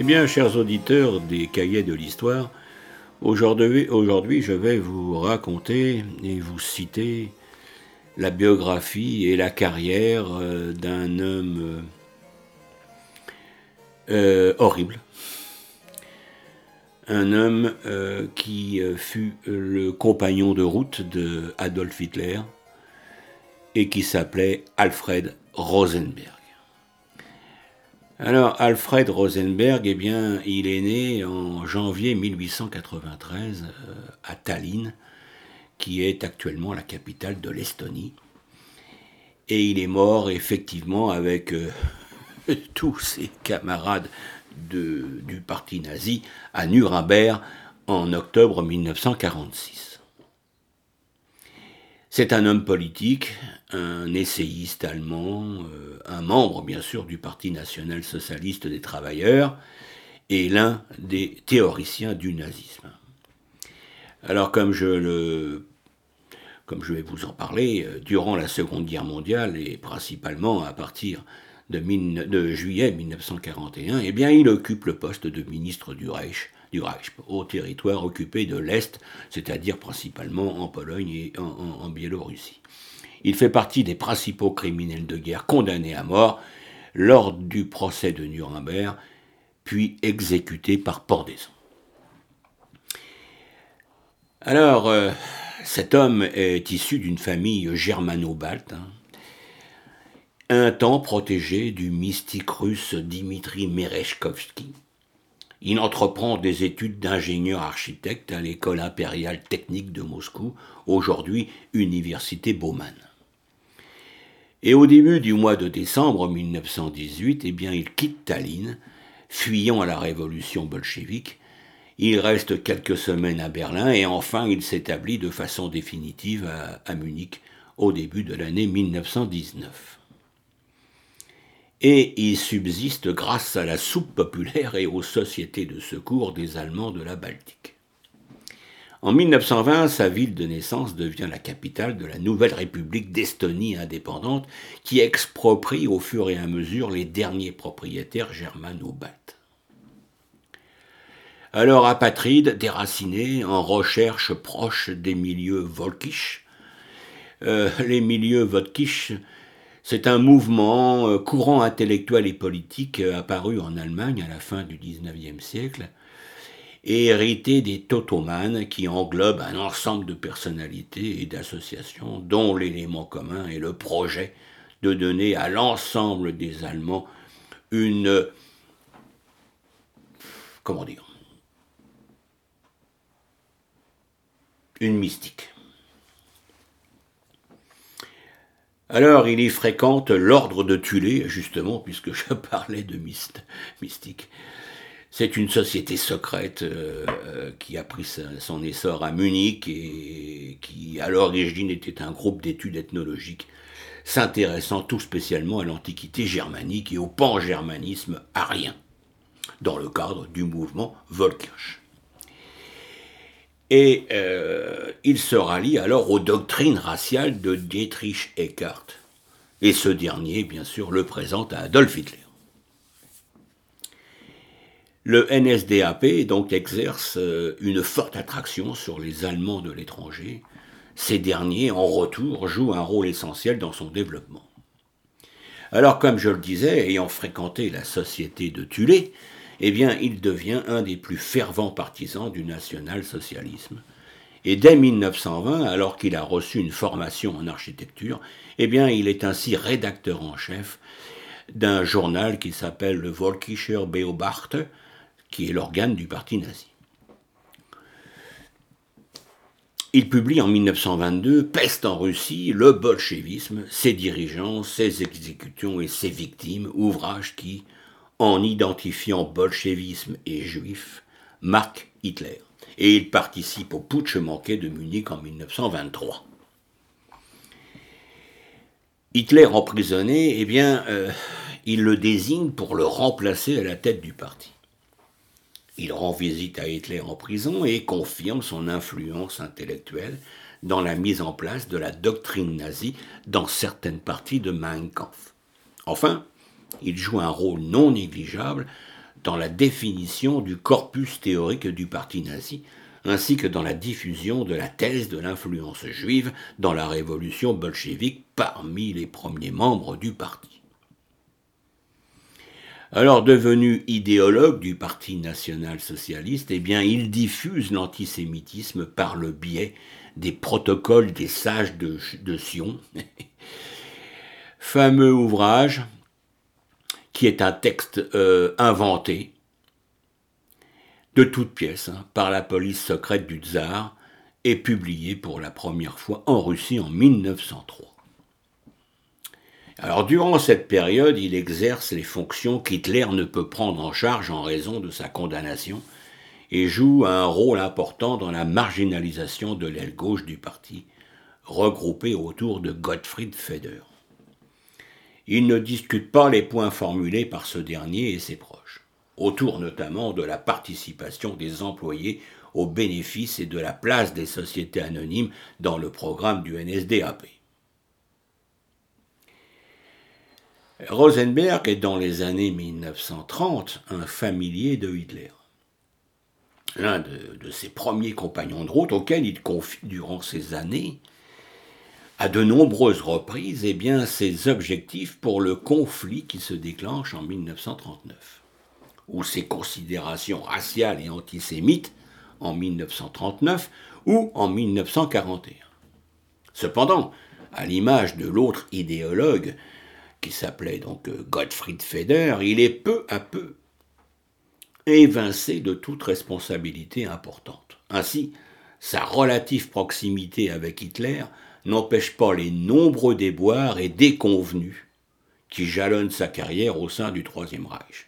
Eh bien, chers auditeurs des cahiers de l'histoire, aujourd'hui, je vais vous raconter et vous citer la biographie et la carrière euh, d'un homme euh, euh, horrible. Un homme qui fut le compagnon de route de Adolf Hitler et qui s'appelait Alfred Rosenberg. Alors, Alfred Rosenberg, eh bien, il est né en janvier 1893 euh, à Tallinn, qui est actuellement la capitale de l'Estonie. Et il est mort effectivement avec euh, tous ses camarades du parti nazi à Nuremberg en octobre 1946. C'est un homme politique, un essayiste allemand, euh, un membre bien sûr du Parti national-socialiste des travailleurs et l'un des théoriciens du nazisme. Alors comme je vais vous en parler, euh, durant la Seconde Guerre mondiale et principalement à partir de, de juillet 1941, eh bien, il occupe le poste de ministre du Reich du Reich, au territoire occupé de l'Est, c'est-à-dire principalement en Pologne et en, Biélorussie. Il fait partie des principaux criminels de guerre condamnés à mort lors du procès de Nuremberg, puis exécuté par pendaison. Alors, euh, cet homme est issu d'une famille germano-balte, hein. un temps protégé du mystique russe Dimitri Merechkovski, il entreprend des études d'ingénieur architecte à l'école impériale technique de Moscou, aujourd'hui Université Bauman. Et au début du mois de décembre 1918, eh bien, il quitte Tallinn, fuyant à la révolution bolchevique. Il reste quelques semaines à Berlin et enfin il s'établit de façon définitive à, à Munich au début de l'année 1919 et il subsiste grâce à la soupe populaire et aux sociétés de secours des Allemands de la Baltique. En 1920, sa ville de naissance devient la capitale de la nouvelle République d'Estonie indépendante qui exproprie au fur et à mesure les derniers propriétaires germano-baltes. Alors apatride, déraciné, en recherche proche des milieux volkisch, euh, les milieux volkisch c'est un mouvement euh, courant intellectuel et politique euh, apparu en Allemagne à la fin du XIXe siècle et hérité des Totomanes qui englobent un ensemble de personnalités et d'associations dont l'élément commun est le projet de donner à l'ensemble des Allemands une comment dire une mystique. Alors il y fréquente l'ordre de Tulé, justement, puisque je parlais de mystique. C'est une société secrète euh, qui a pris son essor à Munich et qui, à l'origine, était un groupe d'études ethnologiques s'intéressant tout spécialement à l'antiquité germanique et au pan-germanisme arien, dans le cadre du mouvement Volkirch et euh, il se rallie alors aux doctrines raciales de Dietrich Eckart. Et ce dernier, bien sûr, le présente à Adolf Hitler. Le NSDAP donc exerce euh, une forte attraction sur les Allemands de l'étranger. Ces derniers, en retour, jouent un rôle essentiel dans son développement. Alors, comme je le disais, ayant fréquenté la société de Tulé, eh bien, il devient un des plus fervents partisans du national-socialisme. Et dès 1920, alors qu'il a reçu une formation en architecture, eh bien, il est ainsi rédacteur en chef d'un journal qui s'appelle le Volkischer Beobachter, qui est l'organe du parti nazi. Il publie en 1922 Peste en Russie, le bolchevisme, ses dirigeants, ses exécutions et ses victimes, ouvrage qui, en identifiant bolchevisme et juif, marque Hitler. Et il participe au putsch manqué de Munich en 1923. Hitler emprisonné, eh bien, euh, il le désigne pour le remplacer à la tête du parti. Il rend visite à Hitler en prison et confirme son influence intellectuelle dans la mise en place de la doctrine nazie dans certaines parties de Mein Kampf. Enfin, il joue un rôle non négligeable dans la définition du corpus théorique du parti nazi, ainsi que dans la diffusion de la thèse de l'influence juive dans la révolution bolchevique parmi les premiers membres du parti. Alors devenu idéologue du Parti national-socialiste, eh il diffuse l'antisémitisme par le biais des protocoles des sages de, Sion, fameux ouvrage qui est un texte euh, inventé de toutes pièces hein, par la police secrète du tsar et publié pour la première fois en Russie en 1903. Alors durant cette période, il exerce les fonctions qu'Hitler ne peut prendre en charge en raison de sa condamnation et joue un rôle important dans la marginalisation de l'aile gauche du parti, regroupée autour de Gottfried Feder. Il ne discute pas les points formulés par ce dernier et ses proches, autour notamment de la participation des employés aux bénéfices et de la place des sociétés anonymes dans le programme du NSDAP. Rosenberg est dans les années 1930 un familier de Hitler. L'un de, ses premiers compagnons de route auquel il confie durant ces années à de nombreuses reprises eh bien, ses objectifs pour le conflit qui se déclenche en 1939, ou ses considérations raciales et antisémites en 1939 ou en 1941. Cependant, à l'image de l'autre idéologue qui s'appelait donc euh, Gottfried Feder, il est peu à peu évincé de toute responsabilité importante. Ainsi, sa relative proximité avec Hitler n'empêche pas les nombreux déboires et déconvenus qui jalonnent sa carrière au sein du Troisième Reich.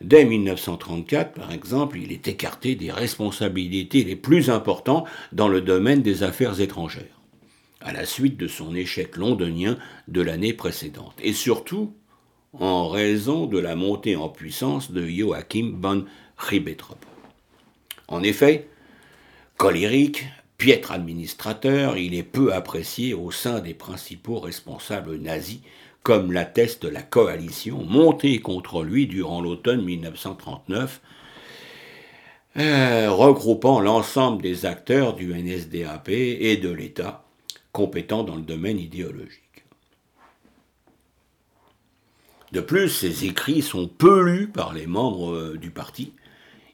Dès 1934, par exemple, il est écarté des responsabilités les plus importantes dans le domaine des affaires étrangères, à la suite de son échec londonien de l'année précédente, et surtout en raison de la montée en puissance de Joachim von Ribbentrop. En effet, colérique, Piètre administrateur, il est peu apprécié au sein des principaux responsables nazis, comme l'atteste la coalition montée contre lui durant l'automne 1939, euh, regroupant l'ensemble des acteurs du NSDAP et de l'État compétents dans le domaine idéologique. De plus, ses écrits sont peu lus par les membres euh, du parti,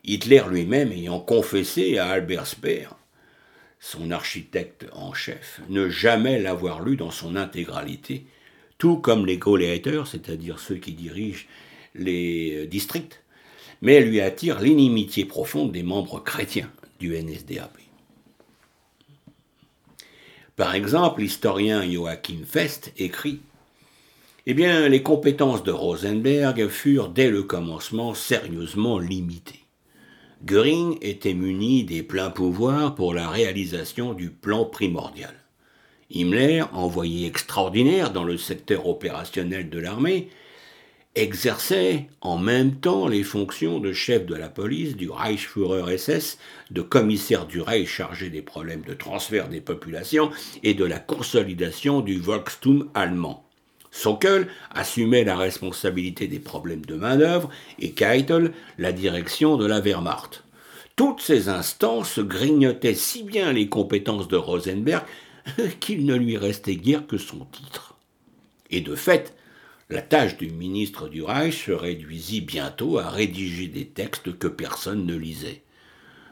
Hitler lui-même ayant confessé à Albert Speer son architecte en chef, ne jamais l'avoir lu dans son intégralité, tout comme les Gauleiter, c'est-à-dire ceux qui dirigent les districts, mais lui attire l'inimitié profonde des membres chrétiens du NSDAP. Par exemple, l'historien Joachim Fest écrit Eh bien, les compétences de Rosenberg furent dès le commencement sérieusement limitées. Göring était muni des pleins pouvoirs pour la réalisation du plan primordial. Himmler, envoyé extraordinaire dans le secteur opérationnel de l'armée, exerçait en même temps les fonctions de chef de la police, du Reichsführer SS, de commissaire du Reich chargé des problèmes de transfert des populations et de la consolidation du Volkstum allemand. Sockel assumait la responsabilité des problèmes de main-d'œuvre et Keitel la direction de la Wehrmacht. Toutes ces instances grignotaient si bien les compétences de Rosenberg qu'il ne lui restait guère que son titre. Et de fait, la tâche du ministre du Reich se réduisit bientôt à rédiger des textes que personne ne lisait,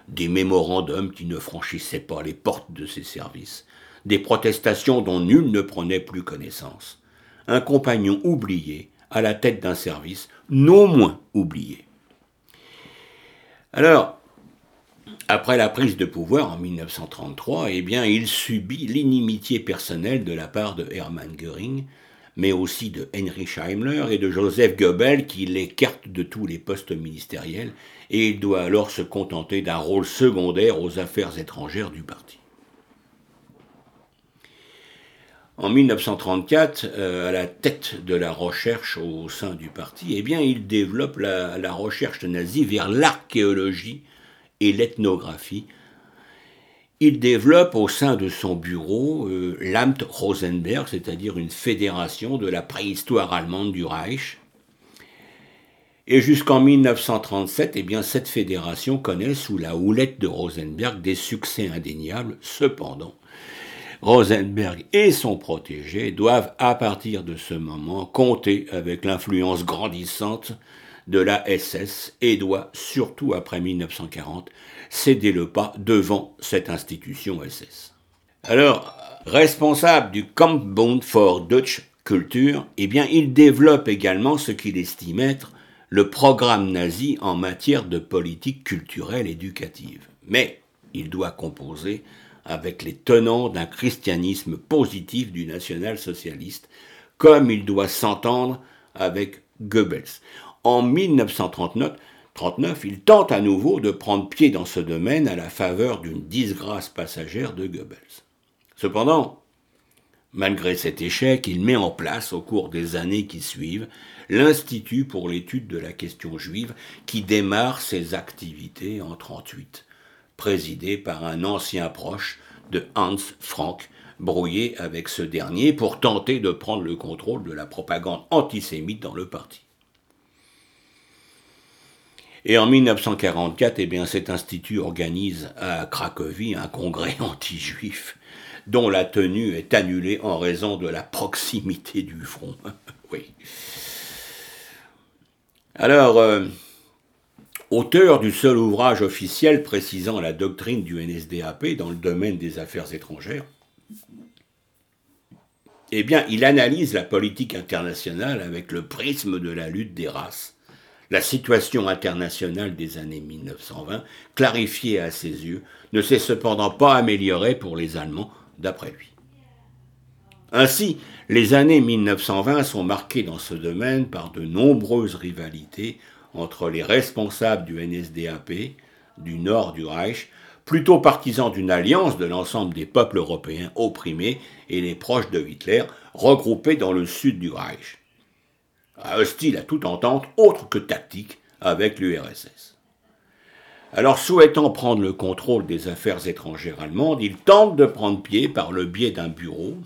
des mémorandums qui ne franchissaient pas les portes de ses services, des protestations dont nul ne prenait plus connaissance, un compagnon oublié à la tête d'un service non moins oublié. Alors, après la prise de pouvoir en 1933, eh bien, il subit l'inimitié personnelle de la part de Hermann Göring, mais aussi de Heinrich Heimler et de Joseph Goebbels qui l'écartent de tous les postes ministériels, et il doit alors se contenter d'un rôle secondaire aux affaires étrangères du parti. En 1934, euh, à la tête de la recherche au sein du parti, eh il développe la, recherche nazie vers l'archéologie et l'ethnographie. Il développe au sein de son bureau euh, l'Amt Rosenberg, c'est-à-dire une fédération de la préhistoire allemande du Reich. Et jusqu'en 1937, eh cette fédération connaît sous la houlette de Rosenberg des succès indéniables. Cependant, Rosenberg et son protégé doivent, à partir de ce moment, compter avec l'influence grandissante de la SS et doit, surtout après 1940, céder le pas devant cette institution SS. Alors, responsable du Kampfbund for Deutsche Kultur, eh bien, il développe également ce qu'il estime être le programme nazi en matière de politique culturelle éducative. Mais il doit composer avec les tenants d'un christianisme positif du national-socialiste, comme il doit s'entendre avec Goebbels. En 1939, il tente à nouveau de prendre pied dans ce domaine à la faveur d'une disgrâce passagère de Goebbels. Cependant, malgré cet échec, il met en place au cours des années qui suivent l'Institut pour l'étude de la question juive qui démarre ses activités en 1938 présidé par un ancien proche de Hans Frank, brouillé avec ce dernier pour tenter de prendre le contrôle de la propagande antisémite dans le parti. Et en 1944, eh cet institut organise à Cracovie un congrès anti-juif dont la tenue est annulée en raison de la proximité du front. oui. Alors, euh, auteur du seul ouvrage officiel précisant la doctrine du NSDAP dans le domaine des affaires étrangères, eh bien, il analyse la politique internationale avec le prisme de la lutte des races. La situation internationale des années 1920, clarifiée à ses yeux, ne s'est cependant pas améliorée pour les Allemands, d'après lui. Ainsi, les années 1920 sont marquées dans ce domaine par de nombreuses rivalités entre les responsables du NSDAP, du nord du Reich, plutôt partisans d'une alliance de l'ensemble des peuples européens opprimés et les proches de Hitler, regroupés dans le sud du Reich. Hostile à toute entente autre que tactique avec l'URSS. Alors, souhaitant prendre le contrôle des affaires étrangères allemandes, il tente de prendre pied par le biais d'un bureau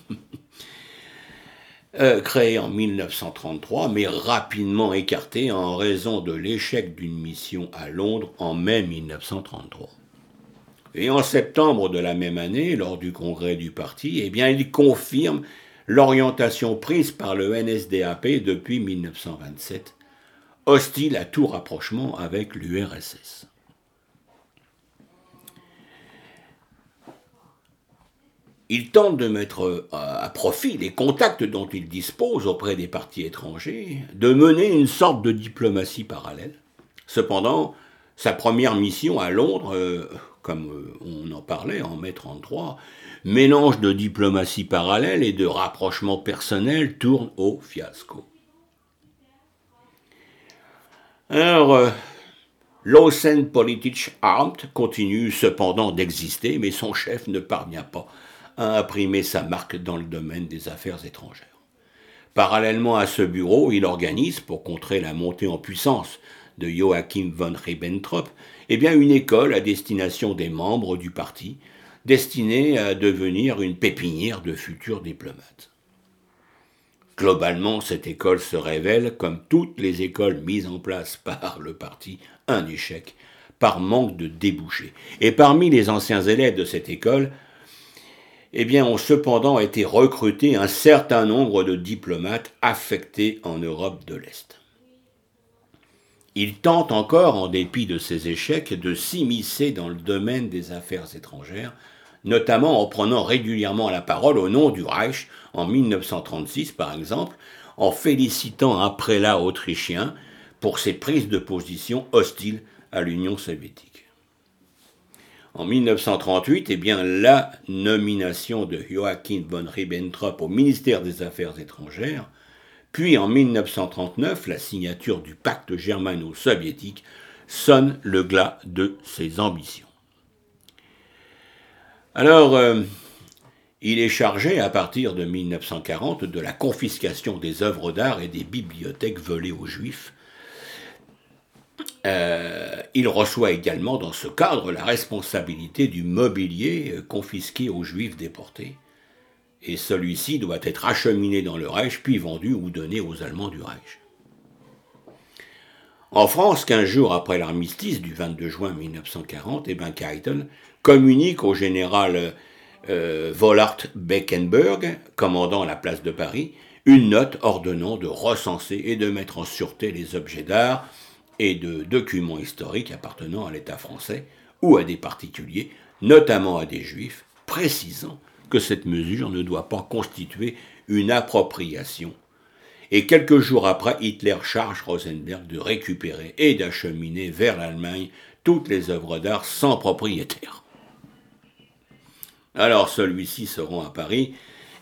Euh, créé en 1933, mais rapidement écarté en raison de l'échec d'une mission à Londres en mai 1933. Et en septembre de la même année, lors du congrès du parti, eh bien, il confirme l'orientation prise par le NSDAP depuis 1927, hostile à tout rapprochement avec l'URSS. Il tente de mettre euh, à profit les contacts dont il dispose auprès des partis étrangers, de mener une sorte de diplomatie parallèle. Cependant, sa première mission à Londres, euh, comme euh, on en parlait en mai 33, mélange de diplomatie parallèle et de rapprochement personnel tourne au fiasco. Alors, Politisch Armt continue cependant d'exister, mais son chef ne parvient pas a imprimé sa marque dans le domaine des affaires étrangères. Parallèlement à ce bureau, il organise, pour contrer la montée en puissance de Joachim von Ribbentrop, eh bien une école à destination des membres du parti, destinée à devenir une pépinière de futurs diplomates. Globalement, cette école se révèle, comme toutes les écoles mises en place par le parti, un échec, par manque de débouchés. Et parmi les anciens élèves de cette école, eh bien, ont cependant été recrutés un certain nombre de diplomates affectés en Europe de l'Est. Il tente encore, en dépit de ses échecs, de s'immiscer dans le domaine des affaires étrangères, notamment en prenant régulièrement la parole au nom du Reich, en 1936 par exemple, en félicitant un prélat autrichien pour ses prises de position hostiles à l'Union soviétique. En 1938, eh la nomination de Joachim von Ribbentrop au ministère des Affaires étrangères, puis en 1939, la signature du pacte germano-soviétique sonne le glas de ses ambitions. Alors, euh, il est chargé à partir de 1940 de la confiscation des œuvres d'art et des bibliothèques volées aux juifs, euh, il reçoit également dans ce cadre la responsabilité du mobilier euh, confisqué aux juifs déportés, et celui-ci doit être acheminé dans le Reich puis vendu ou donné aux Allemands du Reich. En France, 15 jours après l'armistice du 22 juin 1940, eh Keitel communique au général euh, Beckenberg, commandant la place de Paris, une note ordonnant de recenser et de mettre en sûreté les objets d'art et de documents historiques appartenant à l'État français ou à des particuliers, notamment à des juifs, précisant que cette mesure ne doit pas constituer une appropriation et quelques jours après, Hitler charge Rosenberg de récupérer et d'acheminer vers l'Allemagne toutes les œuvres d'art sans propriétaire. Alors celui-ci se rend à Paris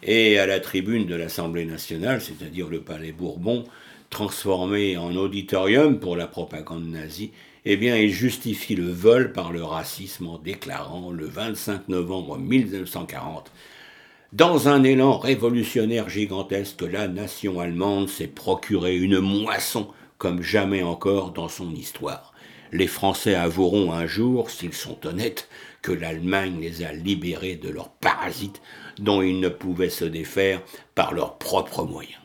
et à la tribune de l'Assemblée nationale, c'est-à-dire le palais Bourbon, transformé en auditorium pour la propagande nazie, eh bien, il justifie le vol par le racisme en déclarant le 25 novembre 1940 dans un élan révolutionnaire gigantesque, la nation allemande s'est procuré une moisson comme jamais encore dans son histoire. Les Français avoueront un jour, s'ils sont honnêtes, que l'Allemagne les a libérés de leurs parasites dont ils ne pouvaient se défaire par leurs propres moyens.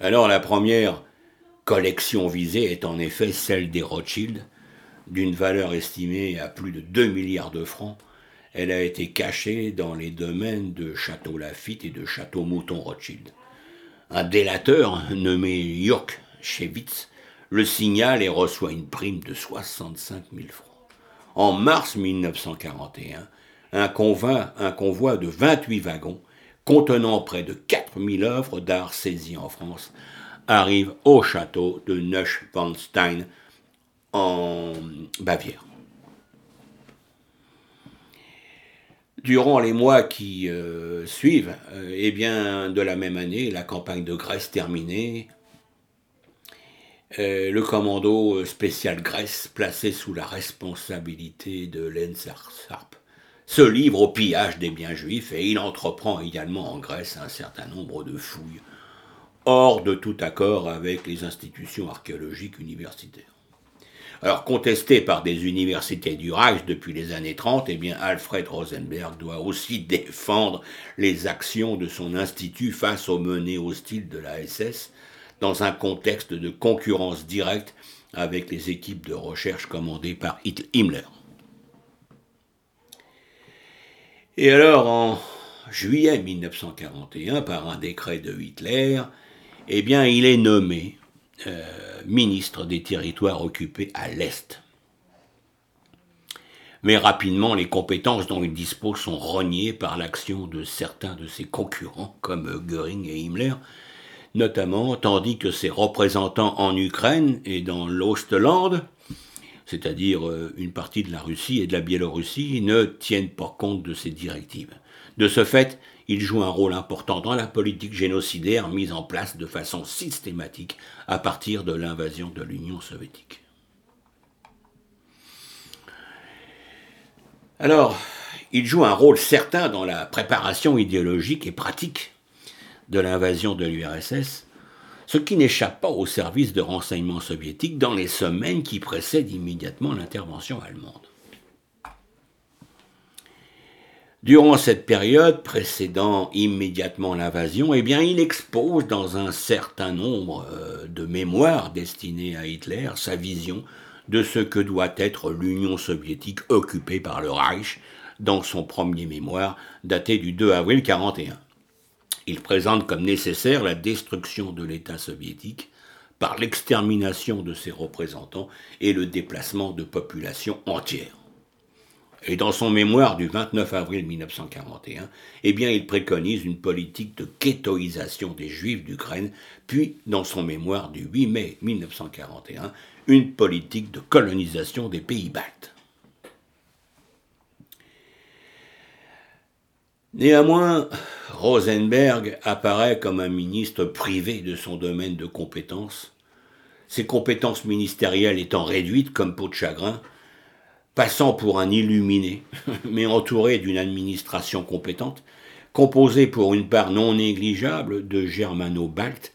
Alors la première collection visée est en effet celle des Rothschild, d'une valeur estimée à plus de 2 milliards de francs, elle a été cachée dans les domaines de Château Lafitte et de Château Mouton Rothschild. Un délateur nommé Jörg Schewitz le signale et reçoit une prime de 65 000 francs. En mars 1941, un convoi, un convoi de 28 wagons contenant près de 4000 œuvres d'art saisies en France arrive au château de Neuschwanstein en Bavière. Durant les mois qui euh, suivent, euh, eh bien, de la même année, la campagne de Grèce terminée, euh, le commando spécial Grèce, placé sous la responsabilité de Sarp, se livre au pillage des biens juifs et il entreprend également en Grèce un certain nombre de fouilles, hors de tout accord avec les institutions archéologiques universitaires. Alors, contesté par des universités du Reich depuis les années 30, eh bien, Alfred Rosenberg doit aussi défendre les actions de son institut face aux menées hostiles de la SS, dans un contexte de concurrence directe avec les équipes de recherche commandées par Himmler. Et alors, en juillet 1941, par un décret de Hitler, eh bien, il est nommé euh, ministre des territoires occupés à l'Est. Mais rapidement, les compétences dont il dispose sont reniées par l'action de certains de ses concurrents, comme Göring et Himmler, notamment tandis que ses représentants en Ukraine et dans l'Ostland, c'est-à-dire euh, une partie de la Russie et de la Biélorussie, ne tiennent pas compte de ces directives. De ce fait, il joue un rôle important dans la politique génocidaire mise en place de façon systématique à partir de l'invasion de l'Union soviétique. Alors, il joue un rôle certain dans la préparation idéologique et pratique de l'invasion de l'URSS, ce qui n'échappe pas au service de renseignement soviétique dans les semaines qui précèdent immédiatement l'intervention allemande. Durant cette période précédant immédiatement l'invasion, eh il expose dans un certain nombre euh, de mémoires destinées à Hitler sa vision de ce que doit être l'Union soviétique occupée par le Reich dans son premier mémoire daté du 2 avril 1941. Il présente comme nécessaire la destruction de l'État soviétique par l'extermination de ses représentants et le déplacement de populations entières. Et dans son mémoire du 29 avril 1941, eh bien, il préconise une politique de ghettoisation des Juifs d'Ukraine, puis, dans son mémoire du 8 mai 1941, une politique de colonisation des pays baltes. Néanmoins, Rosenberg apparaît comme un ministre privé de son domaine de compétences, ses compétences ministérielles étant réduites comme peau de chagrin passant pour un illuminé, mais entouré d'une administration compétente, composé pour une part non négligeable de germano-baltes,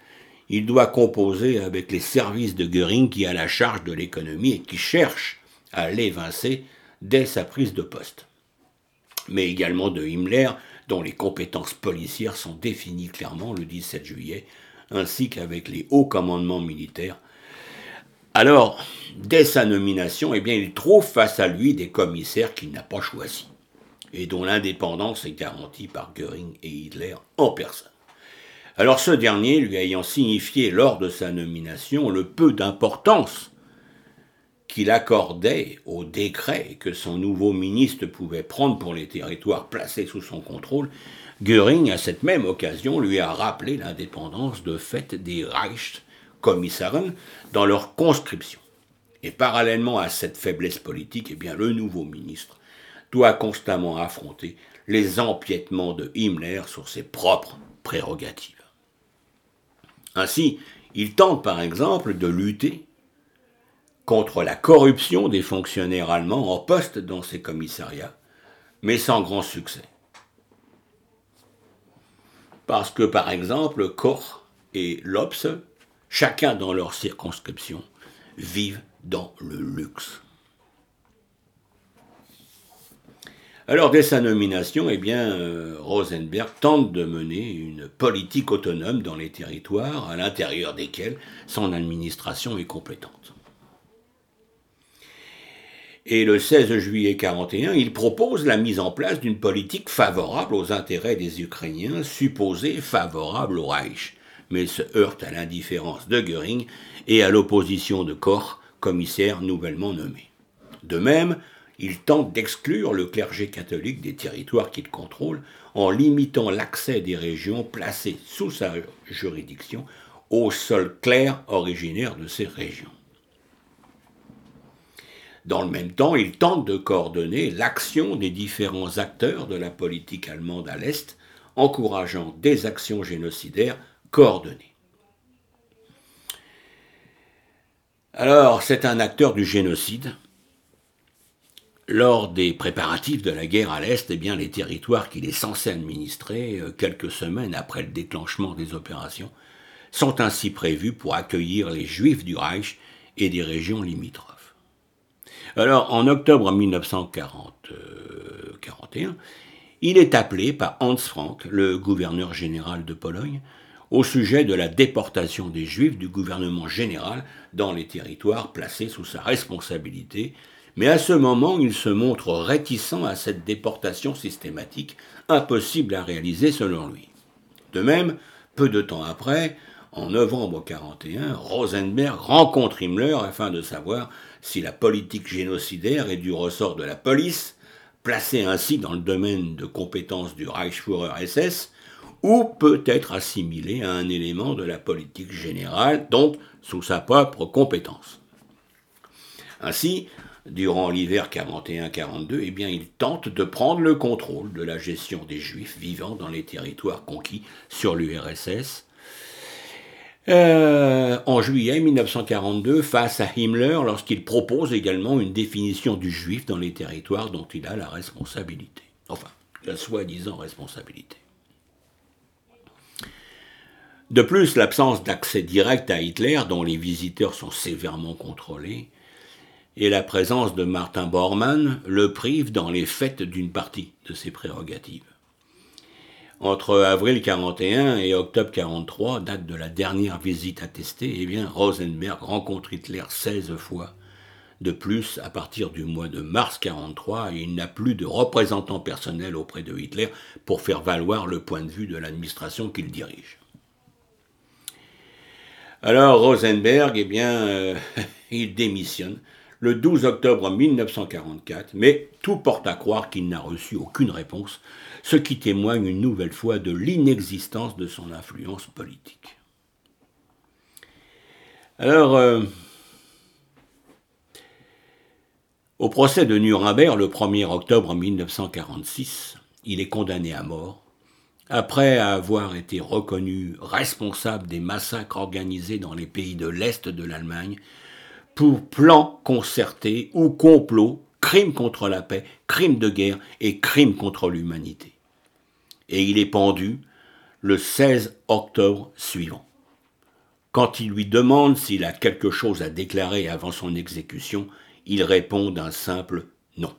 il doit composer avec les services de Göring qui a la charge de l'économie et qui cherche à l'évincer dès sa prise de poste. Mais également de Himmler, dont les compétences policières sont définies clairement le 17 juillet, ainsi qu'avec les hauts commandements militaires Alors, dès sa nomination, eh bien, il trouve face à lui des commissaires qu'il n'a pas choisis et dont l'indépendance est garantie par Göring et Hitler en personne. Alors ce dernier, lui ayant signifié lors de sa nomination le peu d'importance qu'il accordait au décret que son nouveau ministre pouvait prendre pour les territoires placés sous son contrôle, Göring, à cette même occasion, lui a rappelé l'indépendance de fait des Reichskommissaren dans leur conscription. Et parallèlement à cette faiblesse politique, eh bien, le nouveau ministre doit constamment affronter les empiètements de Himmler sur ses propres prérogatives. Ainsi, il tente par exemple de lutter contre la corruption des fonctionnaires allemands en poste dans ces commissariats, mais sans grand succès. Parce que par exemple, Koch et Lopes, chacun dans leur circonscription, vivent dans le luxe. Alors, dès sa nomination, eh bien, euh, Rosenberg tente de mener une politique autonome dans les territoires à l'intérieur desquels son administration est compétente. Et le 16 juillet 1941, il propose la mise en place d'une politique favorable aux intérêts des Ukrainiens, supposée favorable au Reich, mais se heurte à l'indifférence de Göring et à l'opposition de Koch, commissaire nouvellement nommé. De même, il tente d'exclure le clergé catholique des territoires qu'il contrôle en limitant l'accès des régions placées sous sa juridiction aux seuls clercs originaires de ces régions. Dans le même temps, il tente de coordonner l'action des différents acteurs de la politique allemande à l'Est, encourageant des actions génocidaires coordonnées. Alors, c'est un acteur du génocide lors des préparatifs de la guerre à l'Est, eh les territoires qu'il est censé administrer, euh, quelques semaines après le déclenchement des opérations, sont ainsi prévus pour accueillir les Juifs du Reich et des régions limitrophes. Alors, en octobre 1941, il est appelé par Hans Frank, le gouverneur général de Pologne, au sujet de la déportation des Juifs du gouvernement général dans les territoires placés sous sa responsabilité mais à ce moment, il se montre réticent à cette déportation systématique, impossible à réaliser selon lui. De même, peu de temps après, en novembre 1941, Rosenberg rencontre Himmler afin de savoir si la politique génocidaire est du ressort de la police, placée ainsi dans le domaine de compétence du Reichsführer SS, ou peut être assimilée à un élément de la politique générale, donc sous sa propre compétence. Ainsi, durant l'hiver 41-42, eh bien, il tente de prendre le contrôle de la gestion des Juifs vivant dans les territoires conquis sur l'URSS. En juillet 1942, face à Himmler, lorsqu'il propose également une définition du Juif dans les territoires dont il a la responsabilité. Enfin, la soi-disant responsabilité. De plus, l'absence d'accès direct à Hitler, dont les visiteurs sont sévèrement contrôlés, et la présence de Martin Bormann le prive dans les fêtes d'une partie de ses prérogatives. Entre avril 41 et octobre 43, date de la dernière visite attestée, eh bien, Rosenberg rencontre Hitler 16 fois. De plus, à partir du mois de mars 43, il n'a plus de représentant personnel auprès de Hitler pour faire valoir le point de vue de l'administration qu'il dirige. Alors Rosenberg, eh bien, euh, il démissionne le 12 octobre 1944, mais tout porte à croire qu'il n'a reçu aucune réponse, ce qui témoigne une nouvelle fois de l'inexistence de son influence politique. Alors, euh, au procès de Nuremberg, le 1er octobre 1946, il est condamné à mort, après avoir été reconnu responsable des massacres organisés dans les pays de l'Est de l'Allemagne pour plan concerté ou complot, crime contre la paix, crime de guerre et crime contre l'humanité. Et il est pendu le 16 octobre suivant. Quand il lui demande s'il a quelque chose à déclarer avant son exécution, il répond d'un simple non.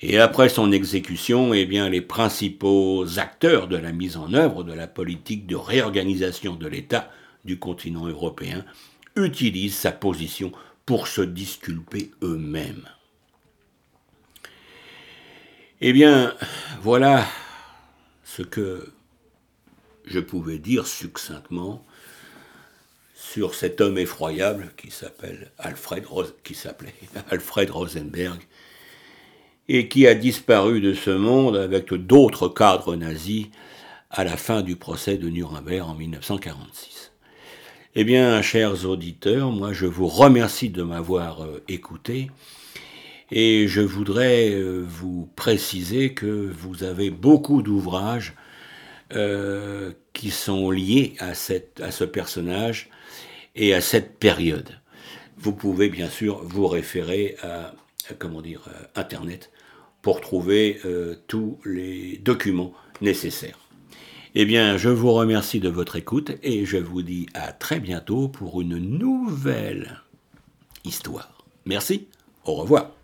Et après son exécution, eh bien, les principaux acteurs de la mise en œuvre de la politique de réorganisation de l'État du continent européen utilisent sa position pour se disculper eux-mêmes. Eh bien, voilà ce que je pouvais dire succinctement sur cet homme effroyable qui s'appelle Alfred, s'appelait Alfred Rosenberg et qui a disparu de ce monde avec d'autres cadres nazis à la fin du procès de Nuremberg en 1946. Eh bien, chers auditeurs, moi je vous remercie de m'avoir euh, écouté et je voudrais euh, vous préciser que vous avez beaucoup d'ouvrages euh, qui sont liés à, cette, à ce personnage et à cette période. Vous pouvez bien sûr vous référer à, comment dire, Internet pour trouver tous les documents nécessaires. Eh bien, je vous remercie de votre écoute et je vous dis à très bientôt pour une nouvelle histoire. Merci, au revoir.